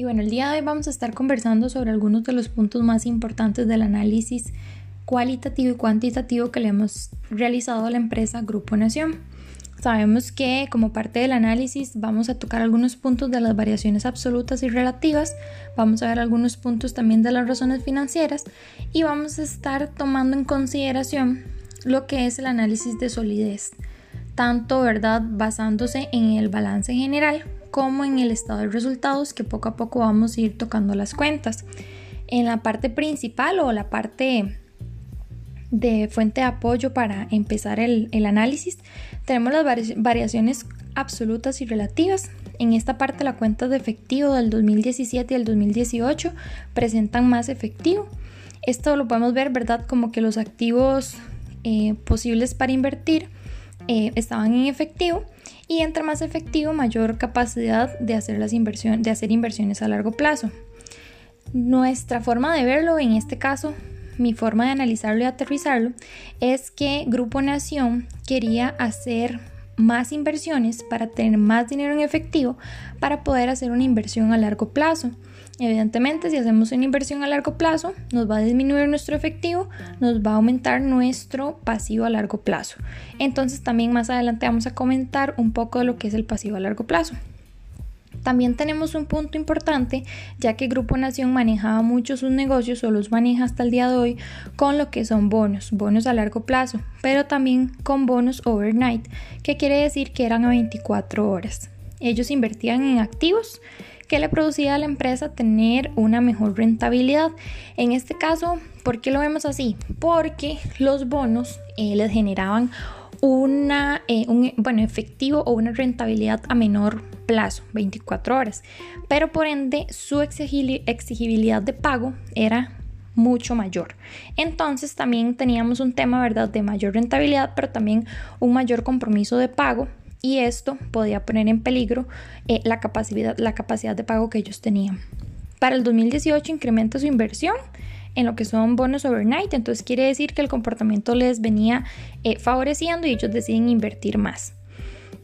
Y bueno, el día de hoy vamos a estar conversando sobre algunos de los puntos más importantes del análisis cualitativo y cuantitativo que le hemos realizado a la empresa Grupo Nación. Sabemos que como parte del análisis vamos a tocar algunos puntos de las variaciones absolutas y relativas, vamos a ver algunos puntos también de las razones financieras y vamos a estar tomando en consideración lo que es el análisis de solidez, tanto verdad basándose en el balance general como en el estado de resultados que poco a poco vamos a ir tocando las cuentas. En la parte principal o la parte de fuente de apoyo para empezar el, análisis, tenemos las variaciones absolutas y relativas. En esta parte la cuenta de efectivo del 2017 y el 2018 presentan más efectivo. Esto lo podemos ver, ¿verdad? Como que los activos eh, posibles para invertir eh, estaban en efectivo y entre más efectivo, mayor capacidad de hacer, las inversiones, de hacer inversiones a largo plazo. Nuestra forma de verlo, en este caso, mi forma de analizarlo y aterrizarlo, es que Grupo Nación quería hacer más inversiones para tener más dinero en efectivo para poder hacer una inversión a largo plazo. Evidentemente, si hacemos una inversión a largo plazo, nos va a disminuir nuestro efectivo, nos va a aumentar nuestro pasivo a largo plazo. Entonces, también más adelante vamos a comentar un poco de lo que es el pasivo a largo plazo. También tenemos un punto importante, ya que Grupo Nación manejaba mucho sus negocios o los maneja hasta el día de hoy con lo que son bonos, bonos a largo plazo, pero también con bonos overnight, que quiere decir que eran a 24 horas. Ellos invertían en activos que le producía a la empresa tener una mejor rentabilidad. En este caso, ¿por qué lo vemos así? Porque los bonos eh, les generaban una, eh, un bueno, efectivo o una rentabilidad a menor plazo, 24 horas, pero por ende su exigibilidad de pago era mucho mayor. Entonces también teníamos un tema, ¿verdad?, de mayor rentabilidad, pero también un mayor compromiso de pago y esto podía poner en peligro eh, la, capacidad, la capacidad de pago que ellos tenían. Para el 2018 incrementa su inversión en lo que son bonos overnight, entonces quiere decir que el comportamiento les venía eh, favoreciendo y ellos deciden invertir más.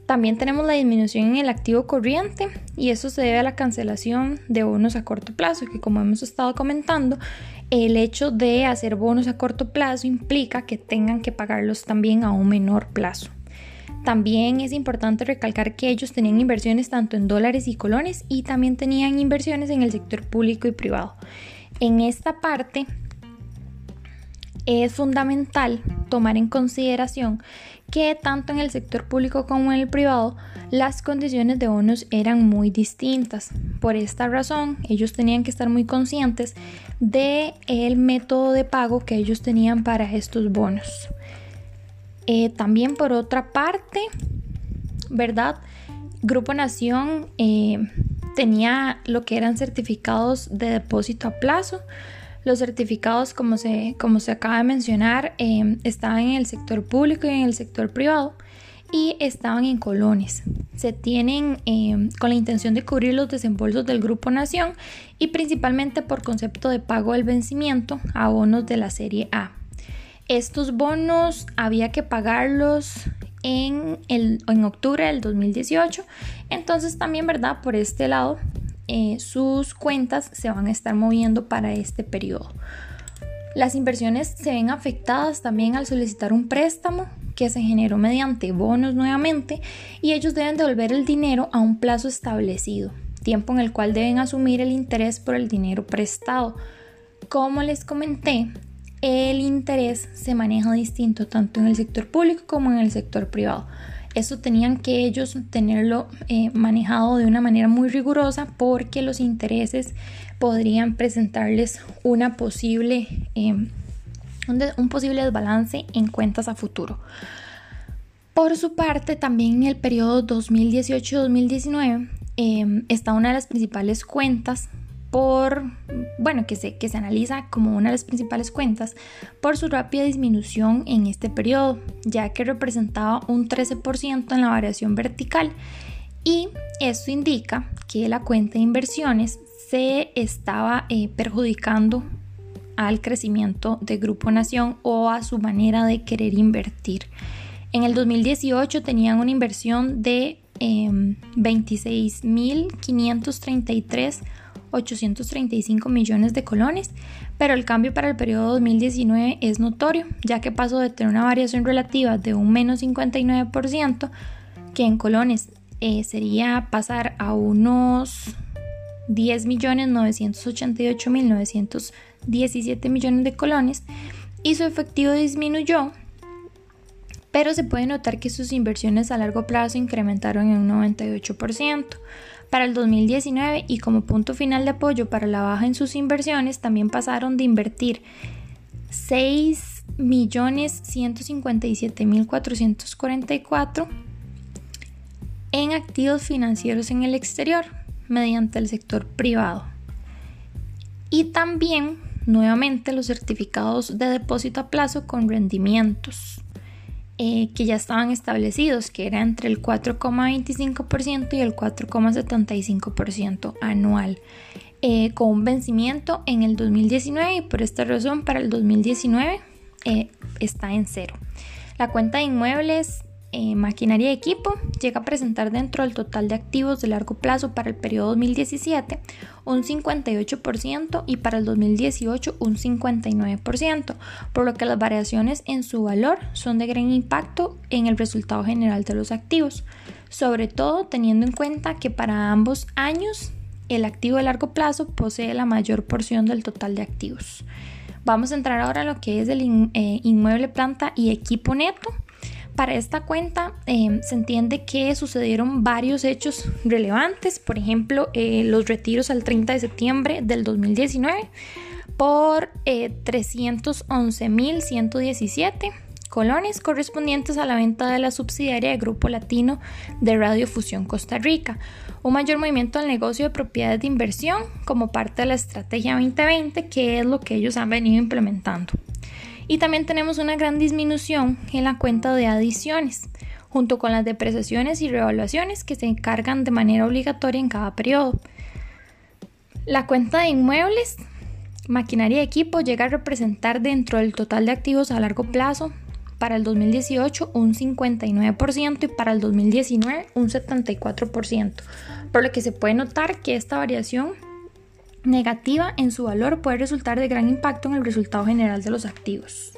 También tenemos la disminución en el activo corriente y eso se debe a la cancelación de bonos a corto plazo, que como hemos estado comentando, el hecho de hacer bonos a corto plazo implica que tengan que pagarlos también a un menor plazo. También es importante recalcar que ellos tenían inversiones tanto en dólares y colones y también tenían inversiones en el sector público y privado. En esta parte es fundamental tomar en consideración que tanto en el sector público como en el privado las condiciones de bonos eran muy distintas. Por esta razón, ellos tenían que estar muy conscientes de método de pago que ellos tenían para estos bonos. Eh, también por otra parte, ¿verdad? Grupo Nación eh, tenía lo que eran certificados de depósito a plazo. Los certificados, como se, como se acaba de mencionar, eh, estaban en el sector público y en el sector privado y estaban en colones. Se tienen con la intención de cubrir los desembolsos del Grupo Nación y principalmente por concepto de pago del vencimiento a bonos de la serie A. Estos bonos había que pagarlos en, el, en octubre del 2018. Entonces también, ¿verdad? Por este lado, eh, sus cuentas se van a estar moviendo para este periodo. Las inversiones se ven afectadas también al solicitar un préstamo que se generó mediante bonos nuevamente y ellos deben devolver el dinero a un plazo establecido, tiempo en el cual deben asumir el interés por el dinero prestado. Como les comenté, el interés se maneja distinto tanto en el sector público como en el sector privado. Eso tenían que ellos tenerlo eh, manejado de una manera muy rigurosa porque los intereses podrían presentarles una posible, eh, un, posible desbalance en cuentas a futuro. Por su parte, también en el periodo 2018-2019 eh, está una de las principales cuentas por, bueno, que se, que se analiza como una de las principales cuentas por su rápida disminución en este periodo, ya que representaba un 13% en la variación vertical y esto indica que la cuenta de inversiones se estaba eh, perjudicando al crecimiento de Grupo Nación o a su manera de querer invertir. En el 2018 tenían una inversión de eh, em, 26.533 835 millones de colones, pero el cambio para el periodo 2019 es notorio, ya que pasó de tener una variación relativa de un menos 59%, que en colones eh, sería pasar a unos 10.988.917 millones de colones, y su efectivo disminuyó pero se puede notar que sus inversiones a largo plazo incrementaron en un 98%. Para el 2019 y como punto final de apoyo para la baja en sus inversiones, también pasaron de invertir 6.157.444 en activos financieros en el exterior mediante el sector privado. Y también nuevamente los certificados de depósito a plazo con rendimientos eh, que ya estaban establecidos, que era entre el 4,25% y el 4,75% anual, eh, con un vencimiento en el 2019 y por esta razón para el 2019 eh, está en cero. La cuenta de inmuebles eh, maquinaria y equipo llega a presentar dentro del total de activos de largo plazo para el periodo 2017 un 58% y para el 2018 un 59%, por lo que las variaciones en su valor son de gran impacto en el resultado general de los activos, sobre todo teniendo en cuenta que para ambos años el activo de largo plazo posee la mayor porción del total de activos. Vamos a entrar ahora a lo que es el eh, inmueble, planta y equipo neto. Para esta cuenta em, se entiende que sucedieron varios hechos relevantes, por ejemplo, eh, los retiros al 30 de septiembre del 2019 por 311.117 eh, colones correspondientes a la venta de la subsidiaria de Grupo Latino de Radiofusión Costa Rica, un mayor movimiento del negocio de propiedades de inversión como parte de la Estrategia 2020, que es lo que ellos han venido implementando. Y también tenemos una gran disminución en la cuenta de adiciones, junto con las depreciaciones y revaluaciones que se encargan de manera obligatoria en cada periodo. La cuenta de inmuebles, maquinaria y equipo llega a representar dentro del total de activos a largo plazo para el 2018 un 59% y para el 2019 un 74%, por lo que se puede notar que esta variación negativa en su valor puede resultar de gran impacto en el resultado general de los activos.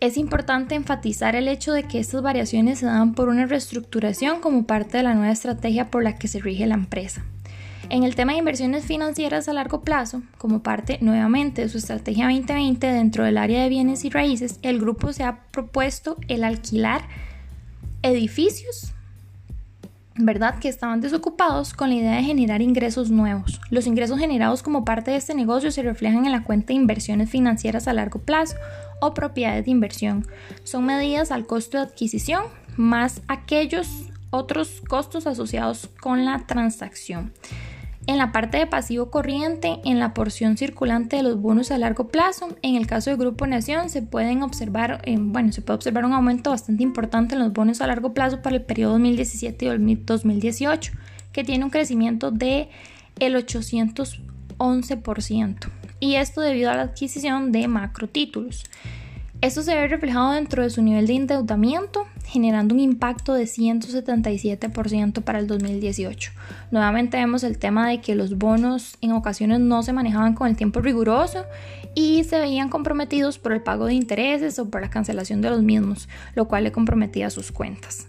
Es importante enfatizar el hecho de que estas variaciones se dan por una reestructuración como parte de la nueva estrategia por la que se rige la empresa. En el tema de inversiones financieras a largo plazo, como parte nuevamente de su estrategia 2020 dentro del área de bienes y raíces, el grupo se ha propuesto el alquilar edificios ¿verdad? Que estaban desocupados con la idea de generar ingresos nuevos. Los ingresos generados como parte de este negocio se reflejan en la cuenta de inversiones financieras a largo plazo o propiedades de inversión. Son medidas al costo de adquisición más aquellos otros costos asociados con la transacción. En la parte de pasivo corriente, en la porción circulante de los bonos a largo plazo, en el caso de Grupo Nación se pueden observar, eh, bueno, se puede observar un aumento bastante importante en los bonos a largo plazo para el periodo 2017 y 2018, que tiene un crecimiento de el 811%, y esto debido a la adquisición de macro títulos. Esto se ve reflejado dentro de su nivel de endeudamiento, generando un impacto de 177% para el 2018. Nuevamente vemos el tema de que los bonos en ocasiones no se manejaban con el tiempo riguroso y se veían comprometidos por el pago de intereses o por la cancelación de los mismos, lo cual le comprometía sus cuentas.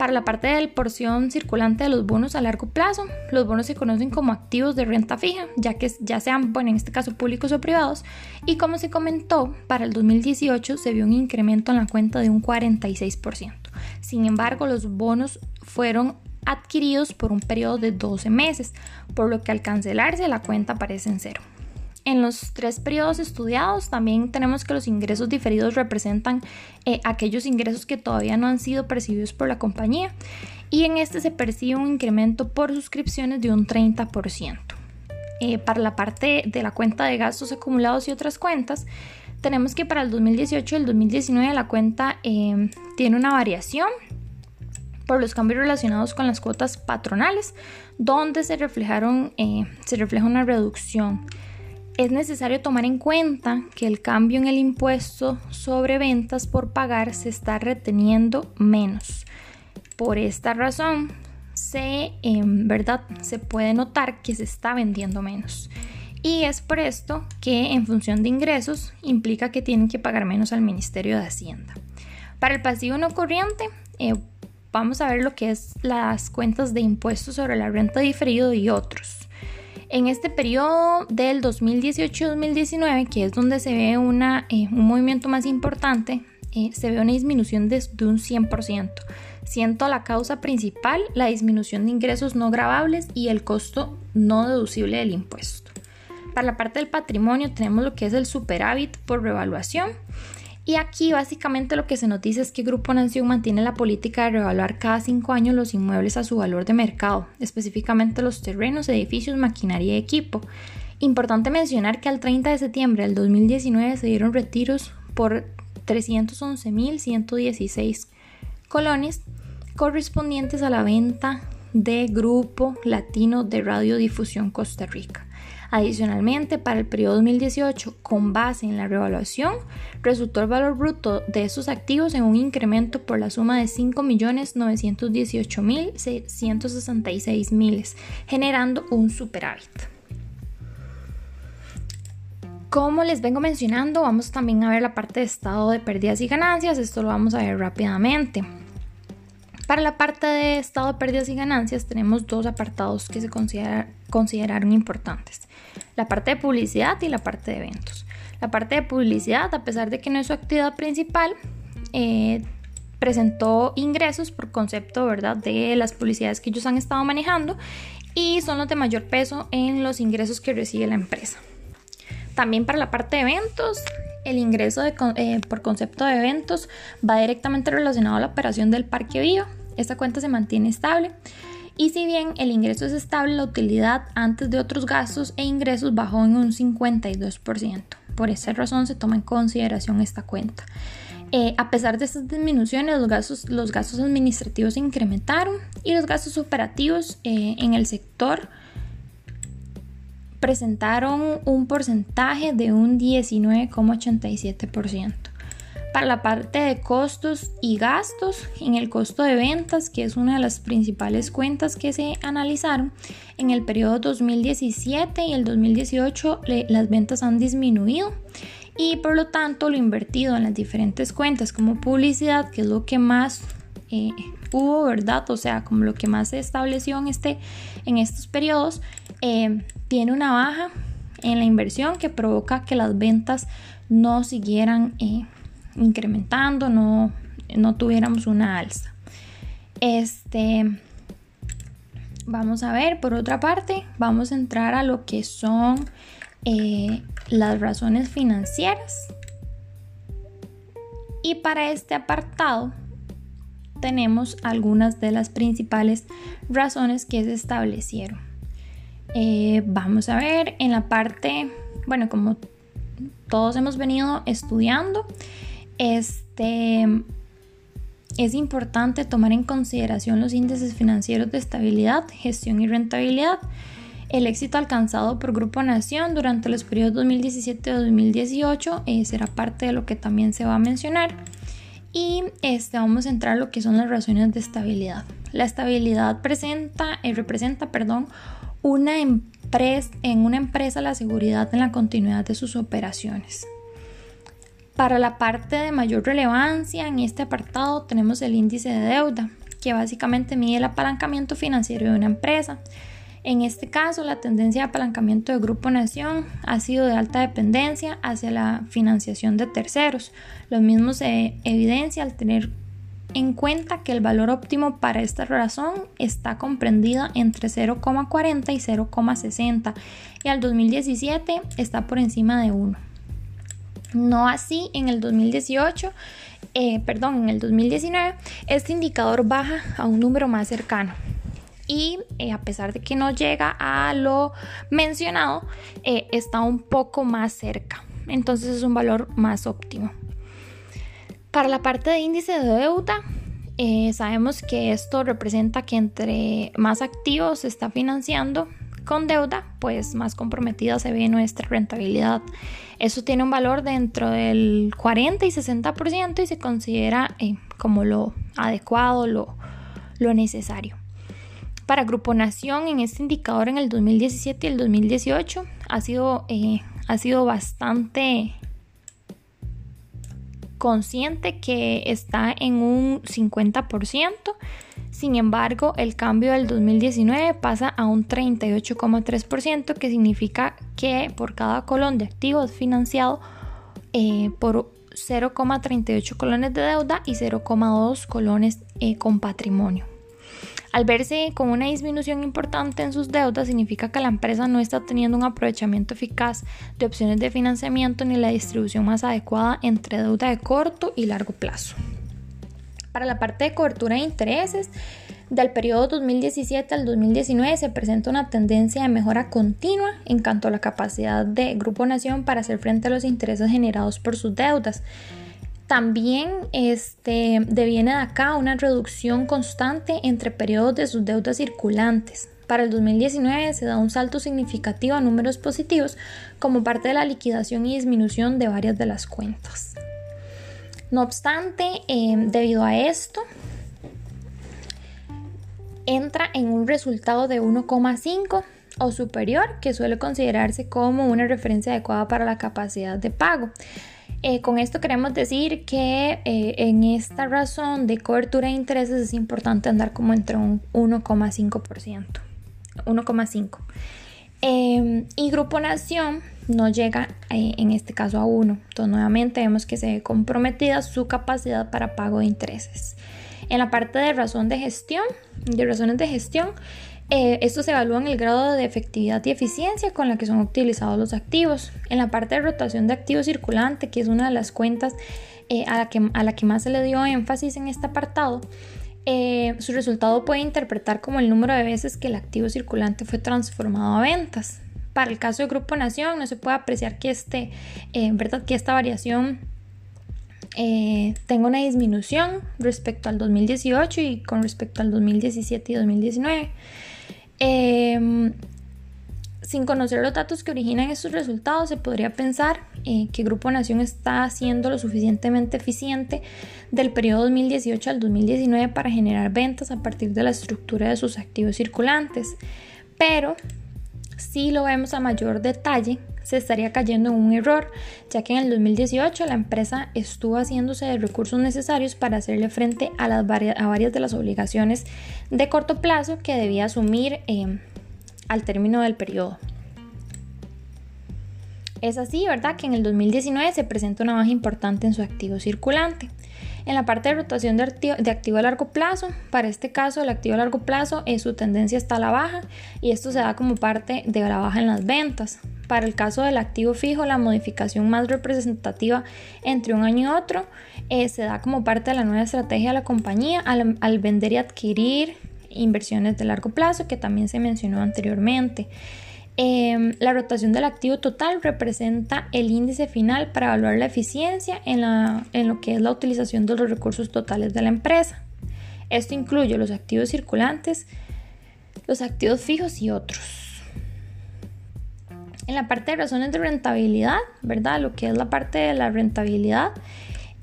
Para la parte de la porción circulante de los bonos a largo plazo, los bonos se conocen como activos de renta fija, ya que ya sean, bueno, en este caso públicos o privados, y como se comentó, para el 2018 se vio un incremento en la cuenta de un 46%. Sin embargo, los bonos fueron adquiridos por un periodo de 12 meses, por lo que al cancelarse la cuenta aparece en cero. En los tres periodos estudiados también tenemos que los ingresos diferidos representan eh, aquellos ingresos que todavía no han sido percibidos por la compañía y en este se percibe un incremento por suscripciones de un 30%. Eh, para la parte de la cuenta de gastos acumulados y otras cuentas, tenemos que para el 2018 y el 2019 la cuenta eh, tiene una variación por los cambios relacionados con las cuotas patronales, donde se reflejaron, se refleja una reducción es necesario tomar en cuenta que el cambio en el impuesto sobre ventas por pagar se está reteniendo menos. Por esta razón, se, en verdad, se puede notar que se está vendiendo menos. Y es por esto que en función de ingresos implica que tienen que pagar menos al Ministerio de Hacienda. Para el pasivo no corriente, eh, vamos a ver lo que es las cuentas de impuestos sobre la renta diferido y otros. En este periodo del 2018-2019, que es donde se ve eh, un movimiento más importante, eh, se ve una disminución de, de un 100%, siendo la causa principal la disminución de ingresos no grabables y el costo no deducible del impuesto. Para la parte del patrimonio tenemos lo que es el superávit por revaluación y aquí básicamente lo que se nos dice es que Grupo Nación mantiene la política de revaluar cada cinco años los inmuebles a su valor de mercado, específicamente los terrenos, edificios, maquinaria y equipo. Importante mencionar que al 30 de septiembre del 2019 se dieron retiros por 311.116 colones correspondientes a la venta de Grupo Latino de Radiodifusión Costa Rica. Adicionalmente, para el periodo 2018, con base en la revaluación, resultó el valor bruto de esos activos en un incremento por la suma de 5.918.666 miles, generando un superávit. Como les vengo mencionando, vamos también a ver la parte de estado de pérdidas y ganancias. Esto lo vamos a ver rápidamente. Para la parte de estado de pérdidas y ganancias tenemos dos apartados que se consideraron importantes. La parte de publicidad y la parte de eventos. La parte de publicidad, a pesar de que no es su actividad principal, eh, presentó ingresos por concepto ¿verdad? de las publicidades que ellos han estado manejando y son los de mayor peso en los ingresos que recibe la empresa. También para la parte de eventos, el ingreso eh, por concepto de eventos va directamente relacionado a la operación del Parque Vivo esta cuenta se mantiene estable. Y si bien el ingreso es estable, la utilidad antes de otros gastos e ingresos bajó en un 52%. Por esa razón se toma en consideración esta cuenta. Eh, a pesar de estas disminuciones, los gastos, administrativos se incrementaron y los gastos operativos eh, en el sector presentaron un porcentaje de un 19,87%. Para la parte de costos y gastos, en el costo de ventas, que es una de las principales cuentas que se analizaron, en el periodo 2017 y el 2018 las ventas han disminuido y por lo tanto lo invertido en las diferentes cuentas como publicidad, que es lo que más eh, hubo, ¿verdad? O sea, como lo que más se estableció en, este, en estos periodos, eh, tiene una baja en la inversión que provoca que las ventas no siguieran eh, incrementando, no, no tuviéramos una alza. Este, vamos a ver, por otra parte, vamos a entrar a lo que son eh, las razones financieras. Y para este apartado tenemos algunas de las principales razones que se establecieron. Eh, vamos a ver en la parte, bueno, como todos hemos venido estudiando, este, es importante tomar en consideración los índices financieros de estabilidad, gestión y rentabilidad. El éxito alcanzado por Grupo Nación durante los periodos 2017-2018 eh, será parte de lo que también se va a mencionar. Y este, vamos a entrar a lo que son las razones de estabilidad. La estabilidad presenta, eh, representa perdón, una empresa, en una empresa la seguridad en la continuidad de sus operaciones. Para la parte de mayor relevancia en este apartado tenemos el índice de deuda, que básicamente mide el apalancamiento financiero de una empresa. En este caso, la tendencia de apalancamiento de Grupo Nación ha sido de alta dependencia hacia la financiación de terceros. Lo mismo se evidencia al tener en cuenta que el valor óptimo para esta razón está comprendida entre 0,40 y 0,60 y al 2017 está por encima de 1. No así en el 2018, eh, perdón, en el 2019, este indicador baja a un número más cercano. Y eh, a pesar de que no llega a lo mencionado, eh, está un poco más cerca. Entonces es un valor más óptimo. Para la parte de índice de deuda, sabemos que esto representa que entre más activos se está financiando, con deuda, pues más comprometida se ve nuestra rentabilidad. Eso tiene un valor dentro del 40 y 60% y se considera eh, como lo adecuado, lo, lo necesario. Para Grupo Nación, en este indicador en el 2017 y el 2018 ha sido, eh, ha sido bastante consciente que está en un 50%. Sin embargo, el cambio del 2019 pasa a un 38,3%, que significa que por cada colón de activos financiado eh, por 0,38 colones de deuda y 0,2 colones eh, con patrimonio. Al verse con una disminución importante en sus deudas, significa que la empresa no está teniendo un aprovechamiento eficaz de opciones de financiamiento ni la distribución más adecuada entre deuda de corto y largo plazo. Para la parte de cobertura de intereses, del periodo 2017 al 2019 se presenta una tendencia de mejora continua en cuanto a la capacidad de Grupo Nación para hacer frente a los intereses generados por sus deudas. También este, deviene de acá una reducción constante entre periodos de sus deudas circulantes. Para el 2019 se da un salto significativo a números positivos como parte de la liquidación y disminución de varias de las cuentas. No obstante, eh, debido a esto, entra en un resultado de 1,5 o superior, que suele considerarse como una referencia adecuada para la capacidad de pago. Eh, con esto queremos decir que eh, en esta razón de cobertura de intereses es importante andar como entre un 1,5%. 1,5. Em, y Grupo Nación no llega eh, en este caso a 1. Entonces nuevamente vemos que se ve comprometida su capacidad para pago de intereses. En la parte de razón de gestión, de razones de gestión, eh, se evalúa en el grado de efectividad y eficiencia con la que son utilizados los activos. En la parte de rotación de activos circulante, que es una de las cuentas eh, a, la que, a, la que, más se le dio énfasis en este apartado, eh, su resultado puede interpretar como el número de veces que el activo circulante fue transformado a ventas. Para el caso de Grupo Nación, no se puede apreciar que, este, ¿verdad? que esta variación tenga una disminución respecto al 2018 y con respecto al 2017 y 2019. Sin conocer los datos que originan estos resultados, se podría pensar eh, que Grupo Nación está siendo lo suficientemente eficiente del periodo 2018 al 2019 para generar ventas a partir de la estructura de sus activos circulantes. Pero si lo vemos a mayor detalle, se estaría cayendo en un error, ya que en el 2018 la empresa estuvo haciéndose de recursos necesarios para hacerle frente a, las varias de las obligaciones de corto plazo que debía asumir eh, al término del periodo. Es así, ¿verdad? Que en el 2019 se presenta una baja importante en su activo circulante. En la parte de rotación de activo, a largo plazo, para este caso el activo a largo plazo es su tendencia está a la baja y esto se da como parte de la baja en las ventas. Para el caso del activo fijo, la modificación más representativa entre un año y otro eh, se da como parte de la nueva estrategia de la compañía al, al vender y adquirir inversiones de largo plazo que también se mencionó anteriormente. Em, la rotación del activo total representa el índice final para evaluar la eficiencia en, en lo que es la utilización de los recursos totales de la empresa. Esto incluye los activos circulantes, los activos fijos y otros. En la parte de razones de rentabilidad, ¿verdad? Lo que es la parte de la rentabilidad,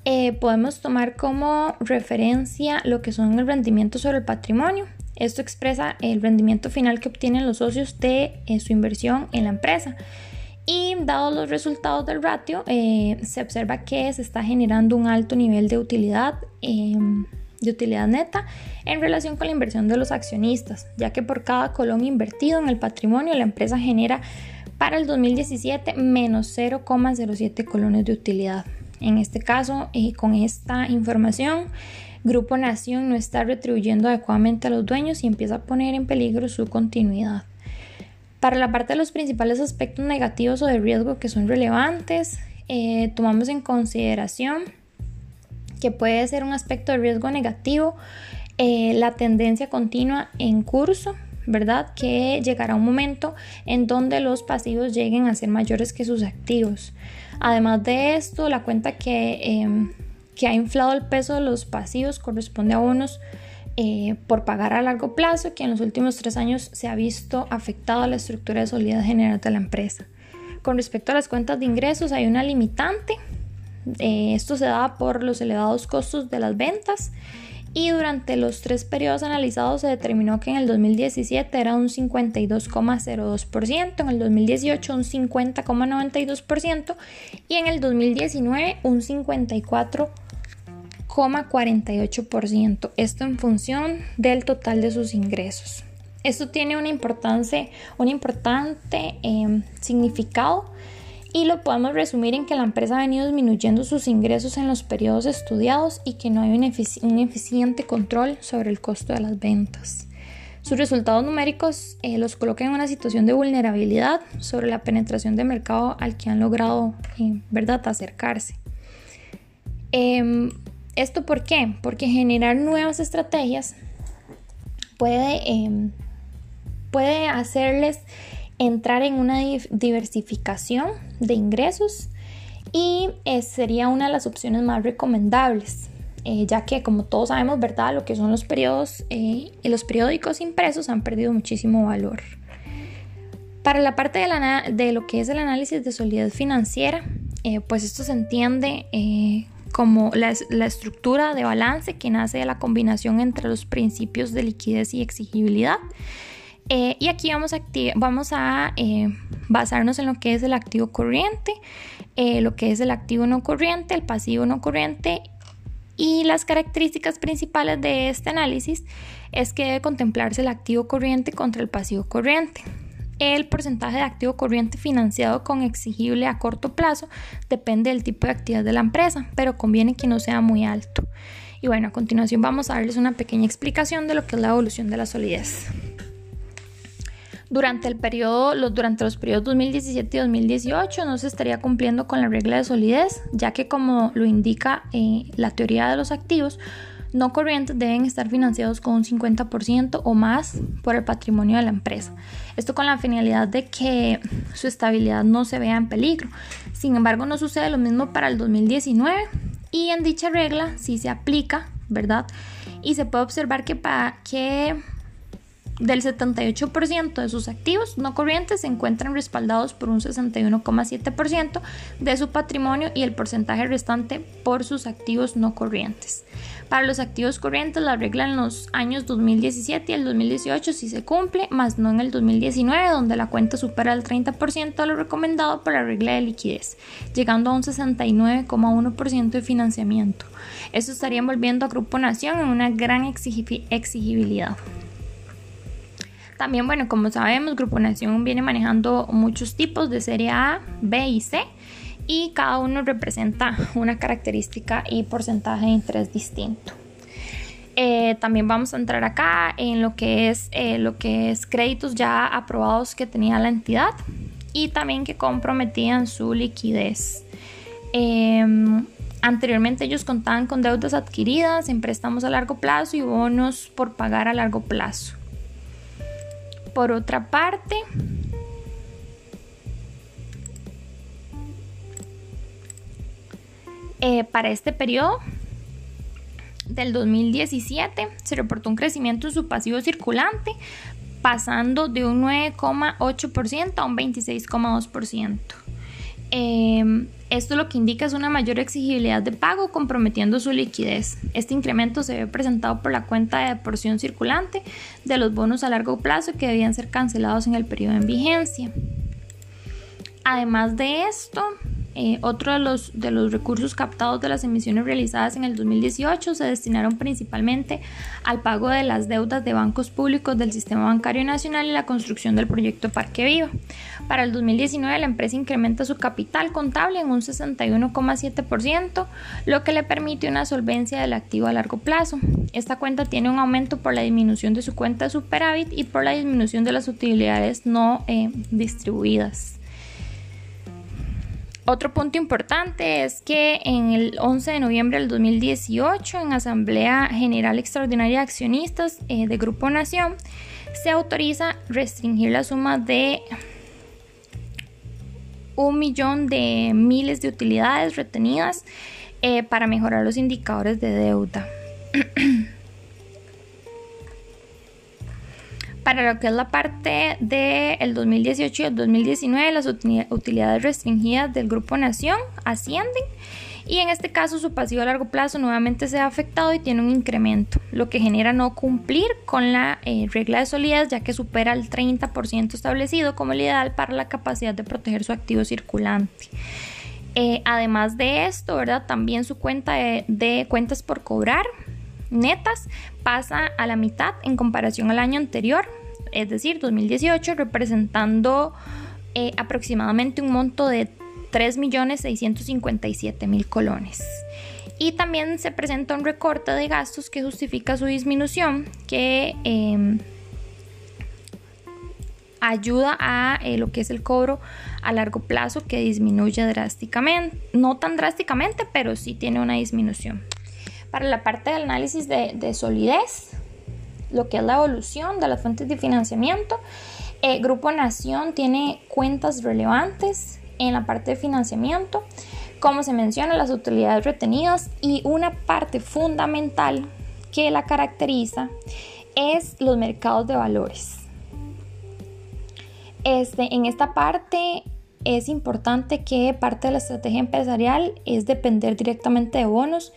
eh, podemos tomar como referencia lo que son el rendimiento sobre el patrimonio esto expresa el rendimiento final que obtienen los socios de eh, su inversión en la empresa. Y dados los resultados del ratio, eh, se observa que se está generando un alto nivel de utilidad, em, de utilidad neta en relación con la inversión de los accionistas, ya que por cada colón invertido en el patrimonio la empresa genera para el 2017 menos 0,07 colones de utilidad. En este caso, eh, con esta información, Grupo Nación no está retribuyendo adecuadamente a los dueños y empieza a poner en peligro su continuidad. Para la parte de los principales aspectos negativos o de riesgo que son relevantes, eh, tomamos en consideración que puede ser un aspecto de riesgo negativo eh, la tendencia continua en curso, ¿verdad? Que llegará un momento en donde los pasivos lleguen a ser mayores que sus activos. Además de esto, la cuenta que em, que ha inflado el peso de los pasivos corresponde a bonos eh, por pagar a largo plazo que en los últimos tres años se ha visto afectado a la estructura de solidez general de la empresa. Con respecto a las cuentas de ingresos hay una limitante. Eh, esto se da por los elevados costos de las ventas y durante los tres periodos analizados se determinó que en el 2017 era un 52,02%, en el 2018 un 50,92% y en el 2019 un 54,48%. Esto en función del total de sus ingresos. Esto tiene una importancia, un importante eh, significado y lo podemos resumir en que la empresa ha venido disminuyendo sus ingresos en los periodos estudiados y que no hay un, eficiente control sobre el costo de las ventas. Sus resultados numéricos eh, los colocan en una situación de vulnerabilidad sobre la penetración de mercado al que han logrado eh, ¿verdad? acercarse. Em, ¿Esto por qué? Porque generar nuevas estrategias puede, em, puede hacerles entrar en una diversificación de ingresos y eh, sería una de las opciones más recomendables. Eh, ya que como todos sabemos, ¿verdad? Lo que son los periodos eh, y los periódicos impresos han perdido muchísimo valor. Para la parte de lo que es el análisis de solidez financiera, pues esto se entiende como la, estructura de balance que nace de la combinación entre los principios de liquidez y exigibilidad eh, y aquí vamos a, vamos a eh, basarnos en lo que es el activo corriente, eh, lo que es el activo no corriente, el pasivo no corriente y las características principales de este análisis es que debe contemplarse el activo corriente contra el pasivo corriente. El porcentaje de activo corriente financiado con exigible a corto plazo depende del tipo de actividad de la empresa, pero conviene que no sea muy alto. Y bueno, a continuación vamos a darles una pequeña explicación de lo que es la evolución de la solidez durante el periodo, los, durante los periodos 2017 y 2018 no se estaría cumpliendo con la regla de solidez, ya que como lo indica eh, la teoría de los activos, no corrientes deben estar financiados con un 50% o más por el patrimonio de la empresa. Esto con la finalidad de que su estabilidad no se vea en peligro. Sin embargo, no sucede lo mismo para el 2019 y en dicha regla sí se aplica, ¿verdad? Y se puede observar que, para, que del 78% de sus activos no corrientes se encuentran respaldados por un 61,7% de su patrimonio y el porcentaje restante por sus activos no corrientes. Para los activos corrientes, la regla en los años 2017 y el 2018 sí se cumple, más no en el 2019, donde la cuenta supera el 30% de lo recomendado por la regla de liquidez, llegando a un 69,1% de financiamiento. Esto estaría envolviendo a Grupo Nación en una gran exigibilidad. También, bueno, como sabemos, Grupo Nación viene manejando muchos tipos de serie A, B y C y cada uno representa una característica y porcentaje de interés distinto. Eh, también vamos a entrar acá en lo que es eh, lo que es créditos ya aprobados que tenía la entidad y también que comprometían su liquidez. Em, anteriormente ellos contaban con deudas adquiridas en préstamos a largo plazo y bonos por pagar a largo plazo. Por otra parte, eh, para este periodo del 2017 se reportó un crecimiento en su pasivo circulante, pasando de un 9,8% a un 26,2%. Em, esto lo que indica es una mayor exigibilidad de pago comprometiendo su liquidez. Este incremento se ve presentado por la cuenta de porción circulante de los bonos a largo plazo que debían ser cancelados en el periodo en vigencia. Además de esto, eh, otro de los, de los recursos captados de las emisiones realizadas en el 2018 se destinaron principalmente al pago de las deudas de bancos públicos del Sistema Bancario Nacional y la construcción del proyecto Parque Viva. Para el 2019 la empresa incrementa su capital contable en un 61,7%, lo que le permite una solvencia del activo a largo plazo. Esta cuenta tiene un aumento por la disminución de su cuenta de superávit y por la disminución de las utilidades no eh, distribuidas. Otro punto importante es que en el 11 de noviembre del 2018, en Asamblea General Extraordinaria de Accionistas eh, de Grupo Nación, se autoriza restringir la suma de un millón de miles de utilidades retenidas eh, para mejorar los indicadores de deuda. Para lo que es la parte del 2018 y el 2019, las utilidades restringidas del Grupo Nación ascienden y en este caso su pasivo a largo plazo nuevamente se ha afectado y tiene un incremento, lo que genera no cumplir con la eh, regla de solidez ya que supera el 30% establecido como el ideal para la capacidad de proteger su activo circulante. Eh, además de esto, ¿verdad? También su cuenta de, cuentas por cobrar netas pasa a la mitad en comparación al año anterior, es decir, 2018, representando eh, aproximadamente un monto de 3.657.000 colones. Y también se presenta un recorte de gastos que justifica su disminución, que em, ayuda a eh, lo que es el cobro a largo plazo que disminuye drásticamente, no tan drásticamente, pero sí tiene una disminución. Para la parte del análisis de, de solidez, lo que es la evolución de las fuentes de financiamiento, el Grupo Nación tiene cuentas relevantes en la parte de financiamiento, como se menciona, las utilidades retenidas y una parte fundamental que la caracteriza es los mercados de valores. Este, en esta parte es importante que parte de la estrategia empresarial es depender directamente de bonos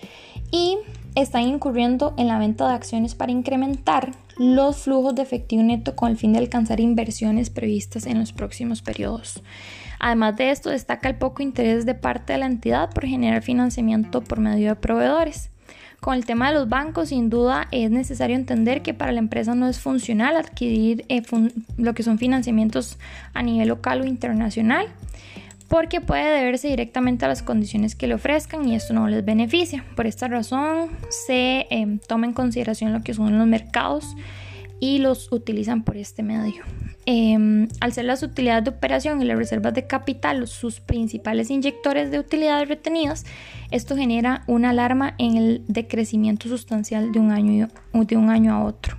y están incurriendo en la venta de acciones para incrementar los flujos de efectivo neto con el fin de alcanzar inversiones previstas en los próximos periodos. Además de esto, destaca el poco interés de parte de la entidad por generar financiamiento por medio de proveedores. Con el tema de los bancos, sin duda es necesario entender que para la empresa no es funcional adquirir eh, lo que son financiamientos a nivel local o internacional, porque puede deberse directamente a las condiciones que le ofrezcan y esto no les beneficia. Por esta razón, se eh, toma en consideración lo que son los mercados y los utilizan por este medio. Em, al ser las utilidades de operación y las reservas de capital sus principales inyectores de utilidades retenidas, esto genera una alarma en el decrecimiento sustancial de un año, de un año a otro.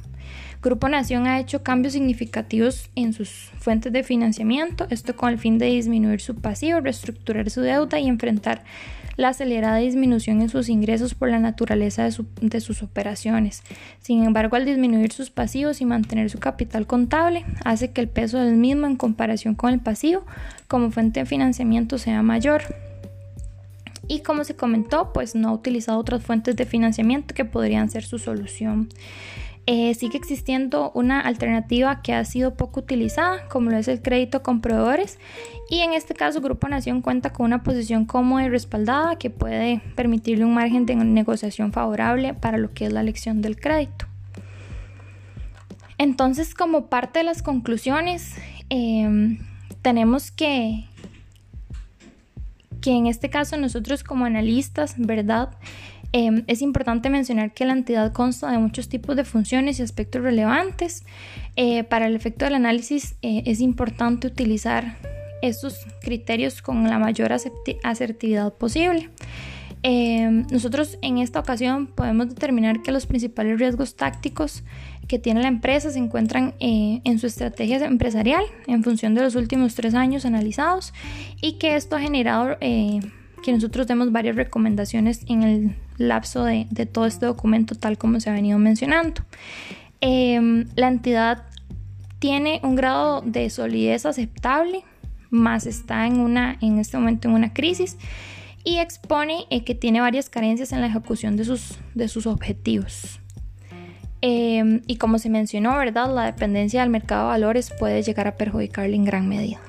Grupo Nación ha hecho cambios significativos en sus fuentes de financiamiento, esto con el fin de disminuir su pasivo, reestructurar su deuda y enfrentar la acelerada disminución en sus ingresos por la naturaleza de, sus operaciones. Sin embargo, al disminuir sus pasivos y mantener su capital contable, hace que el peso del mismo en comparación con el pasivo como fuente de financiamiento sea mayor. Y como se comentó, pues no ha utilizado otras fuentes de financiamiento que podrían ser su solución. Eh, sigue existiendo una alternativa que ha sido poco utilizada, como lo es el crédito con proveedores. Y en este caso, Grupo Nación cuenta con una posición cómoda y respaldada que puede permitirle un margen de negociación favorable para lo que es la elección del crédito. Entonces, como parte de las conclusiones, em, tenemos que, que en este caso nosotros como analistas, ¿verdad? Em, es importante mencionar que la entidad consta de muchos tipos de funciones y aspectos relevantes. Eh, para el efecto del análisis eh, es importante utilizar estos criterios con la mayor asertividad posible. Em, nosotros en esta ocasión podemos determinar que los principales riesgos tácticos que tiene la empresa se encuentran eh, en su estrategia empresarial en función de los últimos tres años analizados y que esto ha generado que nosotros demos varias recomendaciones en el lapso de, todo este documento tal como se ha venido mencionando. Em, la entidad tiene un grado de solidez aceptable, más está en, una, en este momento en una crisis y expone eh, que tiene varias carencias en la ejecución de sus, de sus objetivos. Em, y como se mencionó, ¿verdad? La dependencia del mercado de valores puede llegar a perjudicarle en gran medida.